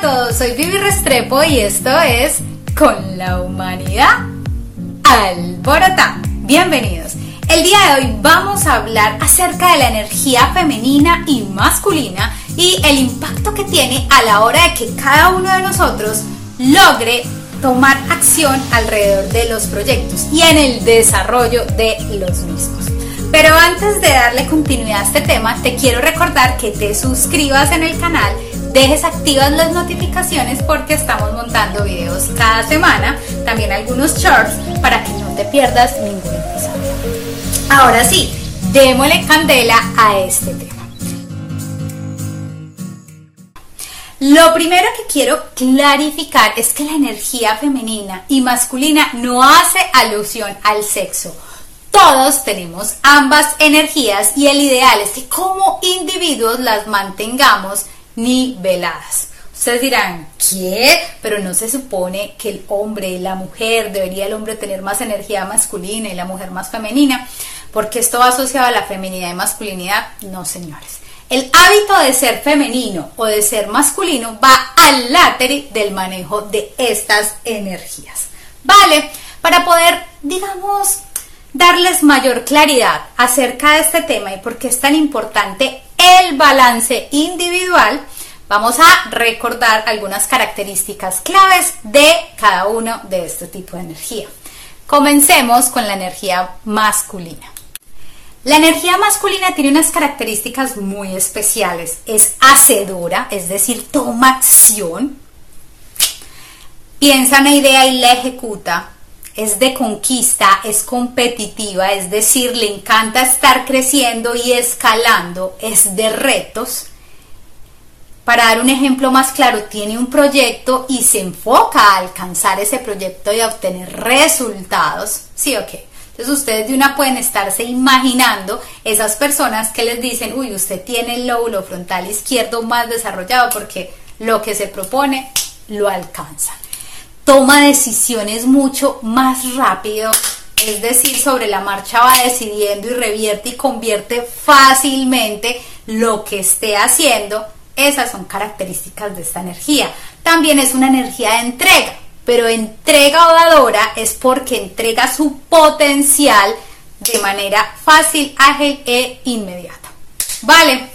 a todos, soy Vivi Restrepo y esto es Con la Humanidad Alborota. Bienvenidos. El día de hoy vamos a hablar acerca de la energía femenina y masculina y el impacto que tiene a la hora de que cada uno de nosotros logre tomar acción alrededor de los proyectos y en el desarrollo de los mismos. Pero antes de darle continuidad a este tema, te quiero recordar que te suscribas en el canal, dejes activas las notificaciones porque estamos montando videos cada semana, también algunos shorts para que no te pierdas ningún episodio. Ahora sí, démosle candela a este tema. Lo primero que quiero clarificar es que la energía femenina y masculina no hace alusión al sexo. Todos tenemos ambas energías y el ideal es que como individuos las mantengamos niveladas. Ustedes dirán, ¿qué? Pero no se supone que el hombre, la mujer, debería el hombre tener más energía masculina y la mujer más femenina, porque esto va asociado a la feminidad y masculinidad. No, señores. El hábito de ser femenino o de ser masculino va al látere del manejo de estas energías. ¿Vale? Para poder, digamos, darles mayor claridad acerca de este tema y por qué es tan importante el balance individual, vamos a recordar algunas características claves de cada uno de este tipo de energía. Comencemos con la energía masculina. La energía masculina tiene unas características muy especiales. Es hacedora, es decir, toma acción, piensa una idea y la ejecuta, es de conquista, es competitiva, es decir, le encanta estar creciendo y escalando, es de retos. Para dar un ejemplo más claro, tiene un proyecto y se enfoca a alcanzar ese proyecto y a obtener resultados. Sí, ok. Entonces ustedes de una pueden estarse imaginando esas personas que les dicen, uy, usted tiene el lóbulo frontal izquierdo más desarrollado porque lo que se propone lo alcanza. Toma decisiones mucho más rápido, es decir, sobre la marcha va decidiendo y revierte y convierte fácilmente lo que esté haciendo. Esas son características de esta energía. También es una energía de entrega pero entrega o es porque entrega su potencial de manera fácil, ágil e inmediata. ¿Vale?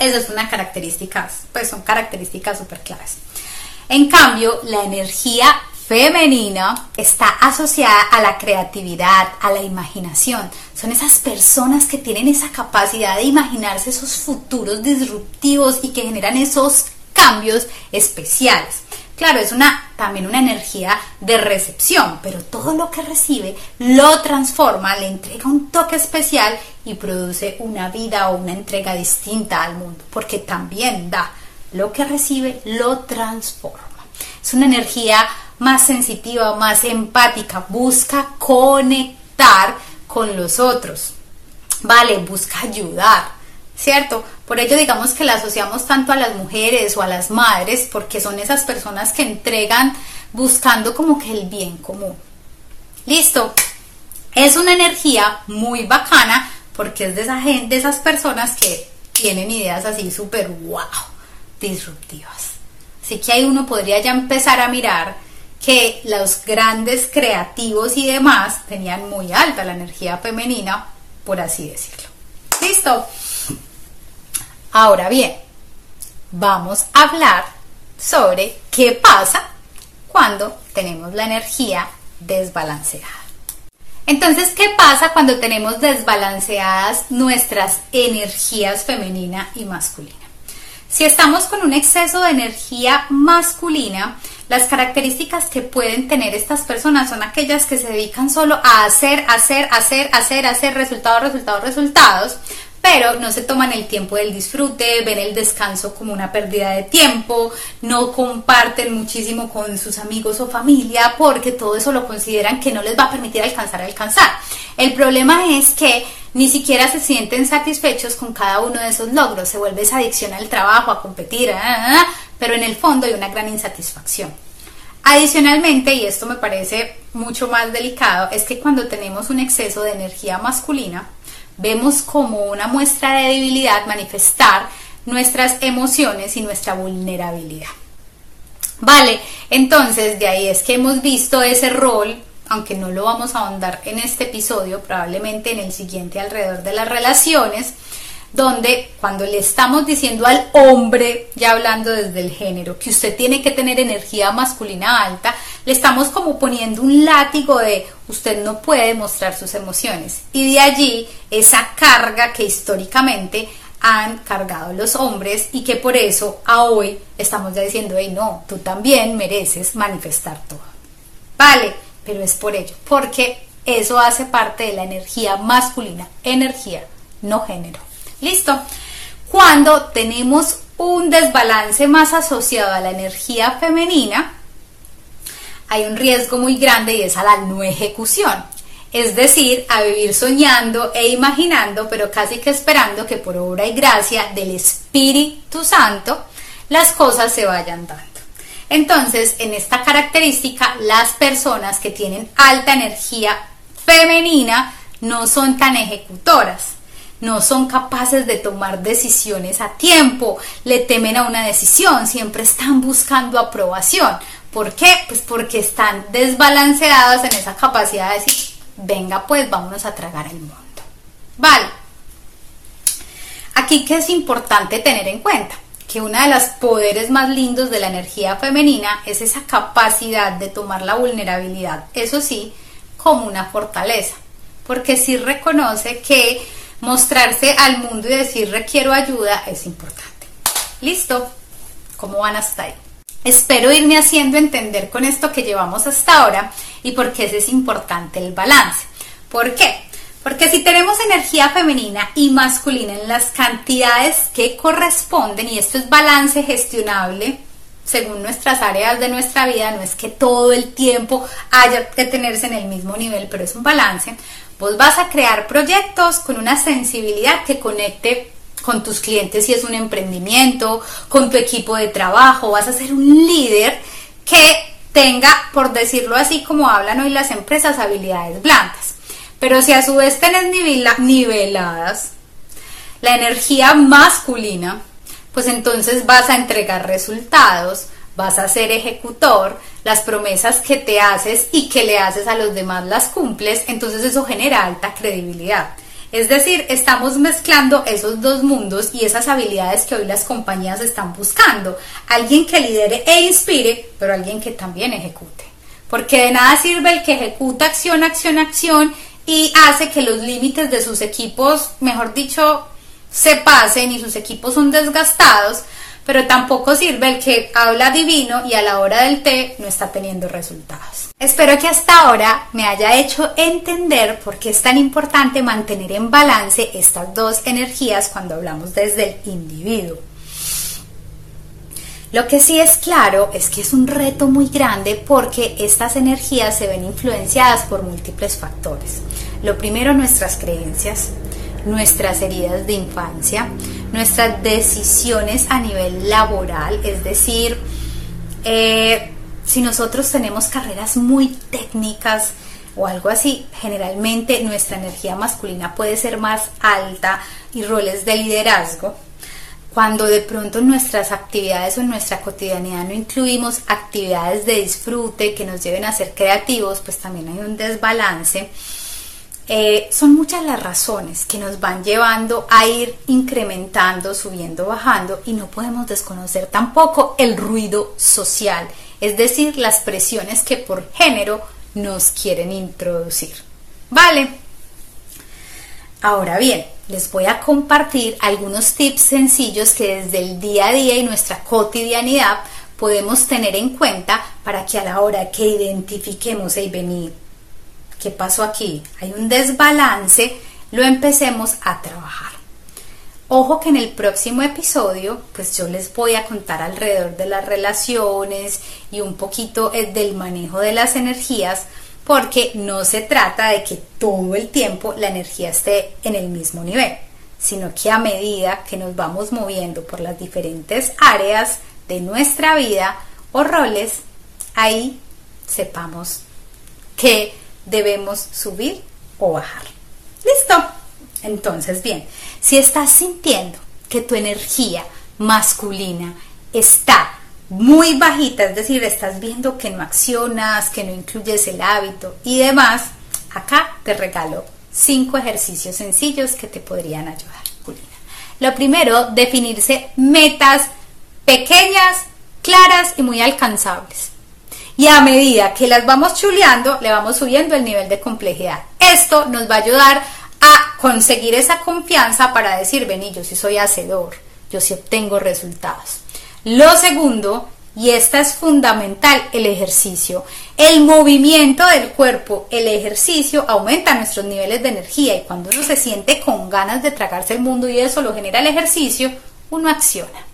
Esa es una característica, pues son características súper claves. En cambio, la energía femenina está asociada a la creatividad, a la imaginación. Son esas personas que tienen esa capacidad de imaginarse esos futuros disruptivos y que generan esos cambios especiales. Claro, es una también una energía de recepción, pero todo lo que recibe lo transforma, le entrega un toque especial y produce una vida o una entrega distinta al mundo, porque también da lo que recibe, lo transforma. Es una energía más sensitiva, más empática, busca conectar con los otros, ¿vale? Busca ayudar, ¿cierto? Por ello digamos que la asociamos tanto a las mujeres o a las madres porque son esas personas que entregan buscando como que el bien común. Listo. Es una energía muy bacana porque es de, esa gente, de esas personas que tienen ideas así súper wow, disruptivas. Así que ahí uno podría ya empezar a mirar que los grandes creativos y demás tenían muy alta la energía femenina, por así decirlo. Listo. Ahora bien, vamos a hablar sobre qué pasa cuando tenemos la energía desbalanceada. Entonces, ¿qué pasa cuando tenemos desbalanceadas nuestras energías femenina y masculina? Si estamos con un exceso de energía masculina, las características que pueden tener estas personas son aquellas que se dedican solo a hacer, hacer, hacer, hacer, hacer, resultados, resultados, resultados, pero no se toman el tiempo del disfrute, ven el descanso como una pérdida de tiempo, no comparten muchísimo con sus amigos o familia porque todo eso lo consideran que no les va a permitir alcanzar alcanzar. El problema es que ni siquiera se sienten satisfechos con cada uno de esos logros, se vuelve esa adicción al trabajo, a competir, ah, ah, ah, pero en el fondo hay una gran insatisfacción. Adicionalmente, y esto me parece mucho más delicado, es que cuando tenemos un exceso de energía masculina, vemos como una muestra de debilidad manifestar nuestras emociones y nuestra vulnerabilidad. Vale, entonces de ahí es que hemos visto ese rol, aunque no lo vamos a ahondar en este episodio, probablemente en el siguiente alrededor de las relaciones, donde cuando le estamos diciendo al hombre, ya hablando desde el género, que usted tiene que tener energía masculina alta, le estamos como poniendo un látigo de usted no puede mostrar sus emociones. Y de allí esa carga que históricamente han cargado los hombres y que por eso a hoy estamos ya diciendo, hey, no, tú también mereces manifestar todo. Vale, pero es por ello, porque eso hace parte de la energía masculina, energía, no género. ¿Listo? Cuando tenemos un desbalance más asociado a la energía femenina, hay un riesgo muy grande y es a la no ejecución. Es decir, a vivir soñando e imaginando, pero casi que esperando que por obra y gracia del Espíritu Santo las cosas se vayan dando. Entonces, en esta característica, las personas que tienen alta energía femenina no son tan ejecutoras no son capaces de tomar decisiones a tiempo, le temen a una decisión, siempre están buscando aprobación. ¿Por qué? Pues porque están desbalanceadas en esa capacidad de decir, venga pues, vámonos a tragar el mundo. Vale. Aquí que es importante tener en cuenta que uno de los poderes más lindos de la energía femenina es esa capacidad de tomar la vulnerabilidad, eso sí, como una fortaleza, porque sí reconoce que mostrarse al mundo y decir requiero ayuda es importante. ¿Listo? ¿Cómo van hasta ahí? Espero irme haciendo entender con esto que llevamos hasta ahora y por qué es importante el balance. ¿Por qué? Porque si tenemos energía femenina y masculina en las cantidades que corresponden, y esto es balance gestionable según nuestras áreas de nuestra vida, no es que todo el tiempo haya que tenerse en el mismo nivel, pero es un balance, Vos vas a crear proyectos con una sensibilidad que conecte con tus clientes si es un emprendimiento, con tu equipo de trabajo, vas a ser un líder que tenga, por decirlo así como hablan hoy las empresas, habilidades blandas. Pero si a su vez tenés niveladas la energía masculina, pues entonces vas a entregar resultados, vas a ser ejecutor, las promesas que te haces y que le haces a los demás las cumples, entonces eso genera alta credibilidad. Es decir, estamos mezclando esos dos mundos y esas habilidades que hoy las compañías están buscando. Alguien que lidere e inspire, pero alguien que también ejecute. Porque de nada sirve el que ejecuta acción, acción, acción y hace que los límites de sus equipos, mejor dicho, se pasen y sus equipos son desgastados, pero tampoco sirve el que habla divino y a la hora del té no está teniendo resultados. Espero que hasta ahora me haya hecho entender por qué es tan importante mantener en balance estas dos energías cuando hablamos desde el individuo. Lo que sí es claro es que es un reto muy grande porque estas energías se ven influenciadas por múltiples factores. Lo primero, nuestras creencias, nuestras heridas de infancia, nuestras decisiones a nivel laboral, es decir, eh, si nosotros tenemos carreras muy técnicas o algo así, generalmente nuestra energía masculina puede ser más alta y roles de liderazgo. Cuando de pronto nuestras actividades o nuestra cotidianidad no incluimos actividades de disfrute que nos lleven a ser creativos, pues también hay un desbalance eh, son muchas las razones que nos van llevando a ir incrementando, subiendo, bajando y no podemos desconocer tampoco el ruido social, es decir, las presiones que por género nos quieren introducir. ¿Vale? Ahora bien, les voy a compartir algunos tips sencillos que desde el día a día y nuestra cotidianidad podemos tener en cuenta para que a la hora que identifiquemos el venir ¿qué pasó aquí? Hay un desbalance, lo empecemos a trabajar. Ojo que en el próximo episodio, pues yo les voy a contar alrededor de las relaciones y un poquito eh, del manejo de las energías, porque no se trata de que todo el tiempo la energía esté en el mismo nivel, sino que a medida que nos vamos moviendo por las diferentes áreas de nuestra vida o roles, ahí sepamos que debemos subir o bajar. ¿Listo? Entonces, bien, si estás sintiendo que tu energía masculina está muy bajita, es decir, estás viendo que no accionas, que no incluyes el hábito y demás, acá te regalo cinco ejercicios sencillos que te podrían ayudar, Julina. Lo primero, definirse metas pequeñas, claras y muy alcanzables. Y a medida que las vamos chuleando, le vamos subiendo el nivel de complejidad. Esto nos va a ayudar a conseguir esa confianza para decir, vení, yo sí soy hacedor, yo sí obtengo resultados. Lo segundo, y esta es fundamental, el ejercicio. El movimiento del cuerpo, el ejercicio aumenta nuestros niveles de energía y cuando uno se siente con ganas de tragarse el mundo y eso lo genera el ejercicio, uno acciona.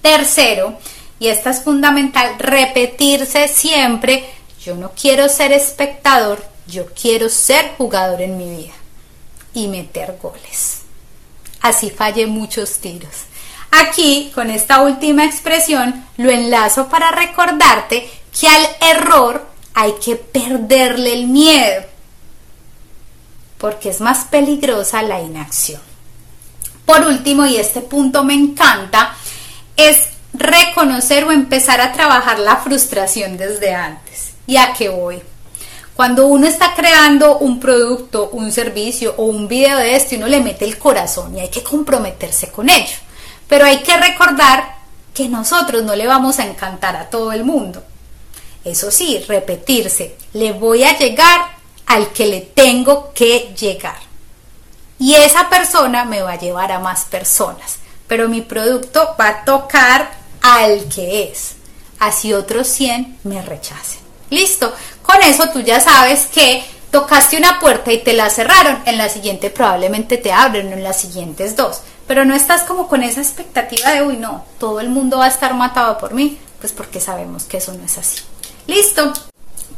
Tercero, y esta es fundamental, repetirse siempre, yo no quiero ser espectador, yo quiero ser jugador en mi vida y meter goles. Así falle muchos tiros. Aquí, con esta última expresión, lo enlazo para recordarte que al error hay que perderle el miedo, porque es más peligrosa la inacción. Por último, y este punto me encanta, es reconocer o empezar a trabajar la frustración desde antes. ¿Y a qué voy? Cuando uno está creando un producto, un servicio o un video de esto, uno le mete el corazón y hay que comprometerse con ello. Pero hay que recordar que nosotros no le vamos a encantar a todo el mundo. Eso sí, repetirse, le voy a llegar al que le tengo que llegar. Y esa persona me va a llevar a más personas. Pero mi producto va a tocar al que es. Así otros 100 me rechacen. Listo. Con eso tú ya sabes que tocaste una puerta y te la cerraron. En la siguiente probablemente te abren, en las siguientes dos. Pero no estás como con esa expectativa de, uy, no, todo el mundo va a estar matado por mí. Pues porque sabemos que eso no es así. Listo.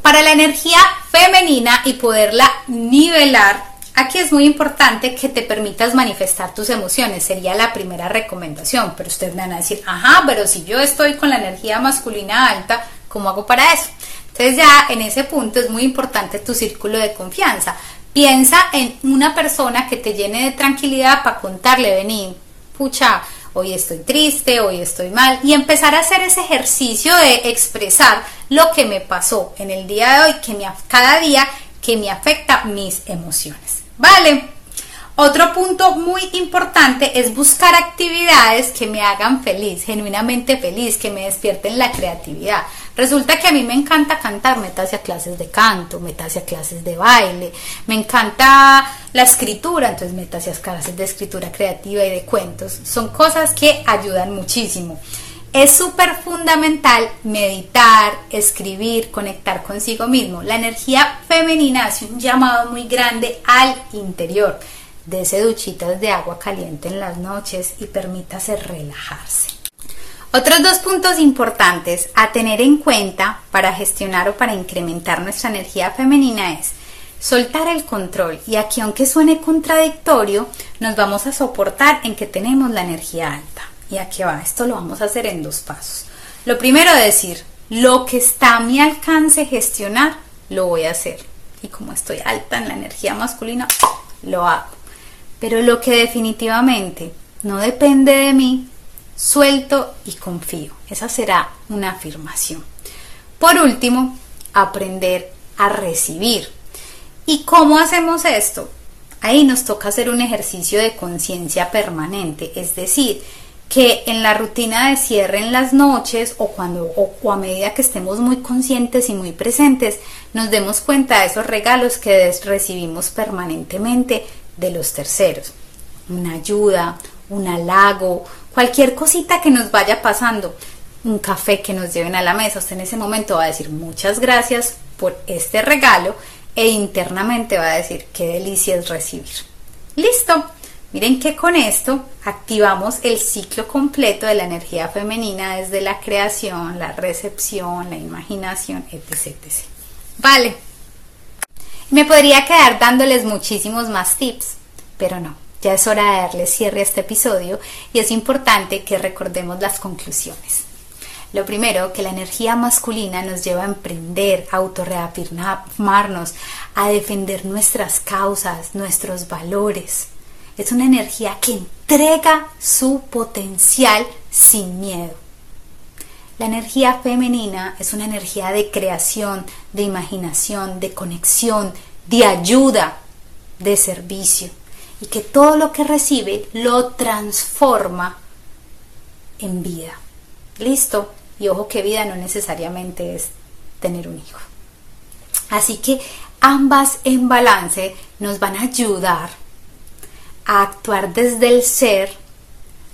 Para la energía femenina y poderla nivelar, Aquí es muy importante que te permitas manifestar tus emociones, sería la primera recomendación, pero ustedes van a decir, ajá, pero si yo estoy con la energía masculina alta, ¿cómo hago para eso? Entonces ya en ese punto es muy importante tu círculo de confianza. Piensa en una persona que te llene de tranquilidad para contarle, vení, pucha, hoy estoy triste, hoy estoy mal, y empezar a hacer ese ejercicio de expresar lo que me pasó en el día de hoy, que cada día que me afecta mis emociones. ¿Vale? Otro punto muy importante es buscar actividades que me hagan feliz, genuinamente feliz, que me despierten la creatividad. Resulta que a mí me encanta cantar, meta hacia clases de canto, meta hacia clases de baile, me encanta la escritura, entonces meta hacia clases de escritura creativa y de cuentos. Son cosas que ayudan muchísimo. Es súper fundamental meditar, escribir, conectar consigo mismo. La energía femenina hace un llamado muy grande al interior. Dese duchitas de agua caliente en las noches y permítase relajarse. Otros dos puntos importantes a tener en cuenta para gestionar o para incrementar nuestra energía femenina es soltar el control y aquí aunque suene contradictorio nos vamos a soportar en que tenemos la energía alta. Y aquí va, esto lo vamos a hacer en dos pasos. Lo primero es decir, lo que está a mi alcance gestionar, lo voy a hacer. Y como estoy alta en la energía masculina, lo hago. Pero lo que definitivamente no depende de mí, suelto y confío. Esa será una afirmación. Por último, aprender a recibir. ¿Y cómo hacemos esto? Ahí nos toca hacer un ejercicio de conciencia permanente, es decir, que en la rutina de cierre en las noches o cuando o, a medida que estemos muy conscientes y muy presentes nos demos cuenta de esos regalos que recibimos permanentemente de los terceros. Una ayuda un halago cualquier cosita que nos vaya pasando. Un café que nos lleven a la mesa. Usted en ese momento va a decir muchas gracias por este regalo e internamente va a decir qué delicia es recibir listo Miren que con esto activamos el ciclo completo de la energía femenina desde la creación, la recepción, la imaginación, etc. Vale. Me podría quedar dándoles muchísimos más tips, pero no, ya es hora de darle cierre a este episodio y es importante que recordemos las conclusiones. Lo primero, que la energía masculina nos lleva a emprender, a autorreafirmarnos, a defender nuestras causas, nuestros valores es una energía que entrega su potencial sin miedo. La energía femenina es una energía de creación, de imaginación, de conexión, de ayuda, de servicio. Y que todo lo que recibe lo transforma en vida. ¿Listo? Y ojo que vida no necesariamente es tener un hijo. Así que ambas en balance nos van a ayudar a actuar desde el ser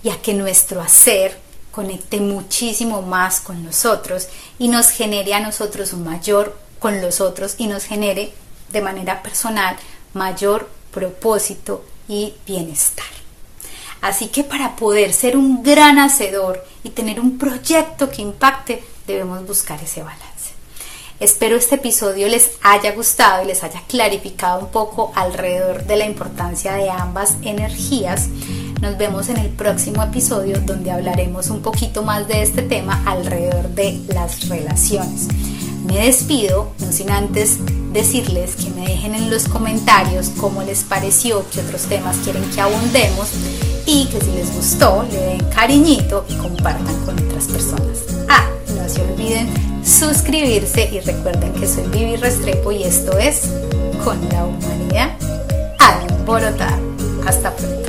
y a que nuestro hacer conecte muchísimo más con nosotros y nos genere a nosotros un mayor con los otros y nos genere de manera personal mayor propósito y bienestar. Así que para poder ser un gran hacedor y tener un proyecto que impacte, debemos buscar ese balance. Espero este episodio les haya gustado y les haya clarificado un poco alrededor de la importancia de ambas energías. Nos vemos en el próximo episodio donde hablaremos un poquito más de este tema alrededor de las relaciones. Me despido, no sin antes decirles que me dejen en los comentarios cómo les pareció, qué otros temas quieren que abundemos y que si les gustó le den cariñito y compartan con otras personas. Ah, no se olviden suscribirse y recuerden que soy Vivi Restrepo y esto es Con la Humanidad a Bogotá. Hasta pronto.